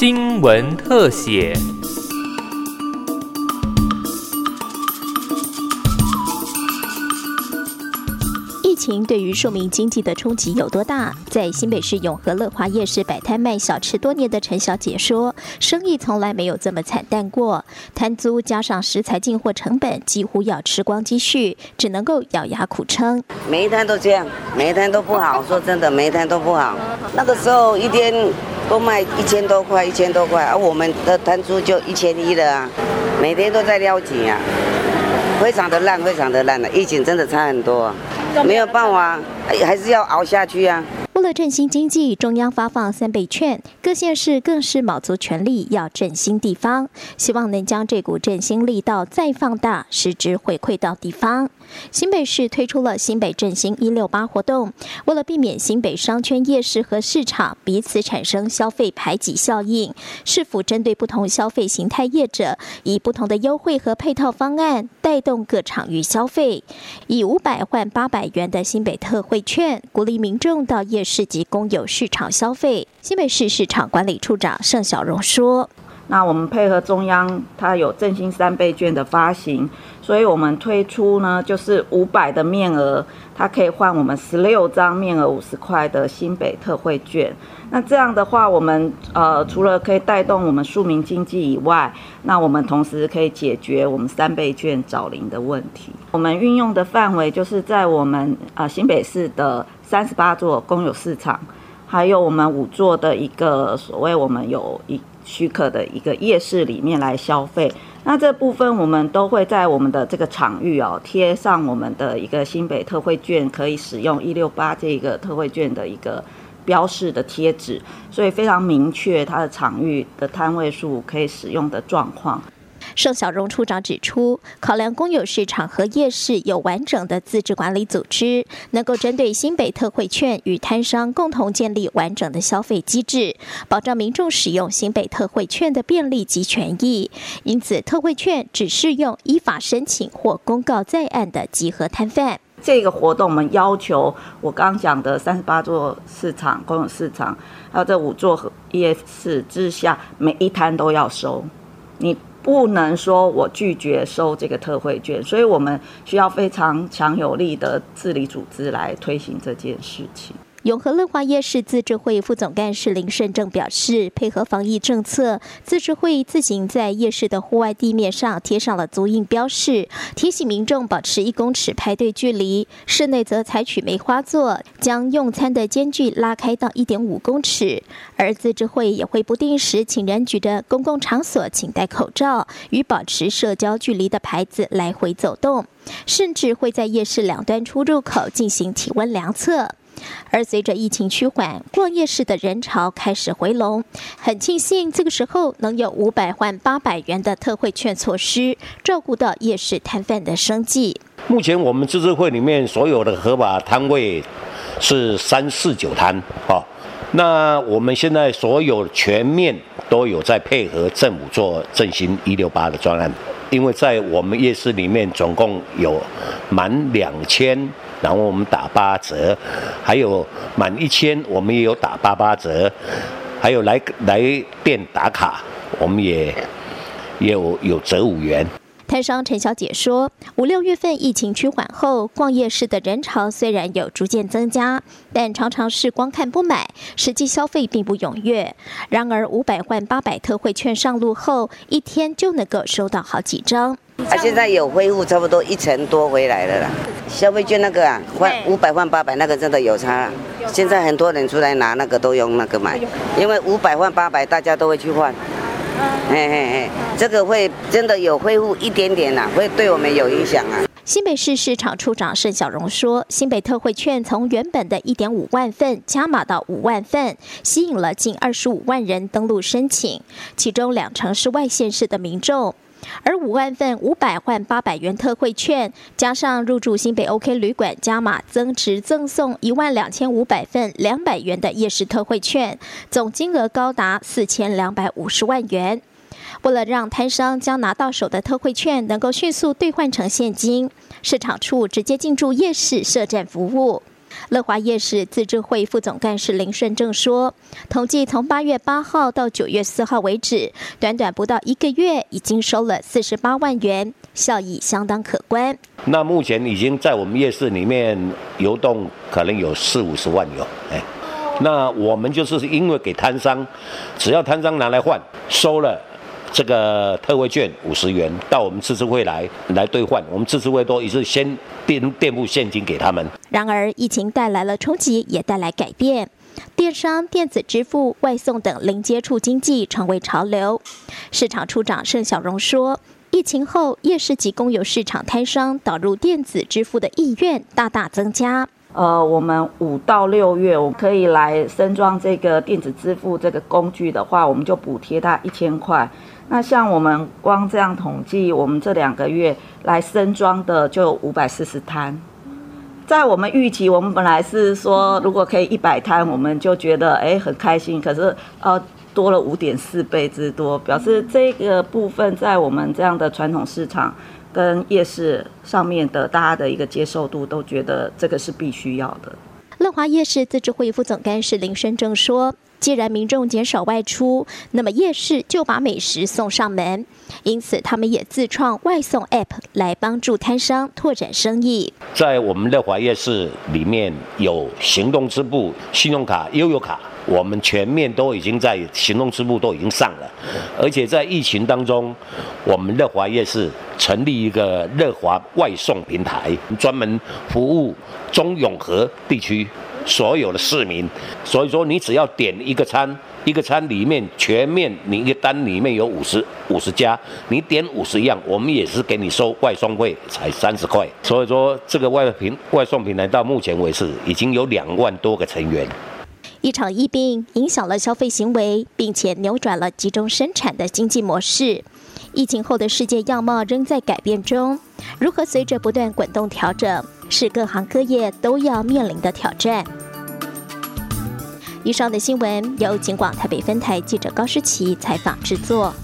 新闻特写。疫情对于庶民经济的冲击有多大？在新北市永和乐华夜市摆摊卖小吃多年的陈小姐说，生意从来没有这么惨淡过。摊租加上食材进货成本，几乎要吃光积蓄，只能够咬牙苦撑。每一摊都这样，每一摊都不好。说真的，每一摊都不好。那个时候一天都卖一千多块，一千多块，而我们的摊租就一千一了啊，每天都在撩紧啊，非常的烂，非常的烂了。疫情真的差很多。没有办法，还是要熬下去啊。振兴经济，中央发放三倍券，各县市更是卯足全力要振兴地方，希望能将这股振兴力道再放大，实质回馈到地方。新北市推出了新北振兴一六八活动，为了避免新北商圈夜市和市场彼此产生消费排挤效应，是否针对不同消费形态业者，以不同的优惠和配套方案带动各场域消费？以五百换八百元的新北特惠券，鼓励民众到夜市。市及公有市场消费，新北市市场管理处长盛小荣说：“那我们配合中央，它有振兴三倍券的发行，所以我们推出呢，就是五百的面额，它可以换我们十六张面额五十块的新北特惠券。那这样的话，我们呃除了可以带动我们庶民经济以外，那我们同时可以解决我们三倍券找零的问题。我们运用的范围就是在我们啊新北市的。”三十八座公有市场，还有我们五座的一个所谓我们有一许可的一个夜市里面来消费。那这部分我们都会在我们的这个场域哦贴上我们的一个新北特惠券可以使用一六八这个特惠券的一个标示的贴纸，所以非常明确它的场域的摊位数可以使用的状况。盛小荣处长指出，考量公有市场和夜市有完整的自治管理组织，能够针对新北特惠券与摊商共同建立完整的消费机制，保障民众使用新北特惠券的便利及权益。因此，特惠券只适用依法申请或公告在案的集合摊贩。这个活动，我们要求我刚讲的三十八座市场公有市场，还有这五座夜市之下，每一摊都要收你。不能说我拒绝收这个特惠券，所以我们需要非常强有力的治理组织来推行这件事情。永和乐华夜市自治会副总干事林胜正表示，配合防疫政策，自治会自行在夜市的户外地面上贴上了足印标示，提醒民众保持一公尺排队距离；室内则采取梅花座，将用餐的间距拉开到一点五公尺。而自治会也会不定时请人举着“公共场所请戴口罩”与保持社交距离的牌子来回走动，甚至会在夜市两端出入口进行体温量测。而随着疫情趋缓，逛夜市的人潮开始回笼。很庆幸这个时候能有五百换八百元的特惠券措施，照顾到夜市摊贩的生计。目前我们自治会里面所有的合法摊位是三四九摊，哦，那我们现在所有全面都有在配合政府做振兴一六八的专案，因为在我们夜市里面总共有满两千。然后我们打八折，还有满一千我们也有打八八折，还有来来店打卡，我们也有有折五元。摊商陈小姐说，五六月份疫情趋缓后，逛夜市的人潮虽然有逐渐增加，但常常是光看不买，实际消费并不踊跃。然而五百换八百特惠券上路后，一天就能够收到好几张。啊，现在有恢复，差不多一成多回来了啦。消费券那个啊，换五百换八百，那个真的有差。现在很多人出来拿那个都用那个买，因为五百换八百，大家都会去换。嘿嘿嘿，这个会真的有恢复一点点啦，会对我们有影响啊。新北市市场处长盛小荣说，新北特惠券从原本的一点五万份加码到五万份，吸引了近二十五万人登录申请，其中两成是外县市的民众。而五万份五百换八百元特惠券，加上入住新北 OK 旅馆加码增值赠送一万两千五百份两百元的夜市特惠券，总金额高达四千两百五十万元。为了让摊商将拿到手的特惠券能够迅速兑换成现金，市场处直接进驻夜市设站服务。乐华夜市自治会副总干事林顺正说，统计从八月八号到九月四号为止，短短不到一个月，已经收了四十八万元，效益相当可观。那目前已经在我们夜市里面游动，可能有四五十万有，哎，那我们就是因为给摊商，只要摊商拿来换，收了。这个特惠券五十元到我们自治会来来兑换，我们自治会都一次先垫垫付现金给他们。然而，疫情带来了冲击，也带来改变，电商、电子支付、外送等零接触经济成为潮流。市场处长盛小荣说，疫情后夜市及公有市场摊商导入电子支付的意愿大大增加。呃，我们五到六月，我可以来升装这个电子支付这个工具的话，我们就补贴他一千块。那像我们光这样统计，我们这两个月来升装的就五百四十摊，在我们预期，我们本来是说如果可以一百摊，我们就觉得哎很开心。可是呃多了五点四倍之多，表示这个部分在我们这样的传统市场跟夜市上面的大家的一个接受度，都觉得这个是必须要的。华夜市自治会副总干事林生正说。既然民众减少外出，那么夜市就把美食送上门，因此他们也自创外送 App 来帮助摊商拓展生意。在我们的华夜市里面有行动支付、信用卡、悠游卡，我们全面都已经在行动支部都已经上了，而且在疫情当中，我们乐华夜市成立一个乐华外送平台，专门服务中永和地区。所有的市民，所以说你只要点一个餐，一个餐里面全面，你一个单里面有五十五十家，你点五十样，我们也是给你收外送费，才三十块。所以说这个外平外送平台到目前为止已经有两万多个成员。一场疫病影响了消费行为，并且扭转了集中生产的经济模式。疫情后的世界样貌仍在改变中，如何随着不断滚动调整？是各行各业都要面临的挑战。以上的新闻由警广台北分台记者高诗琪采访制作。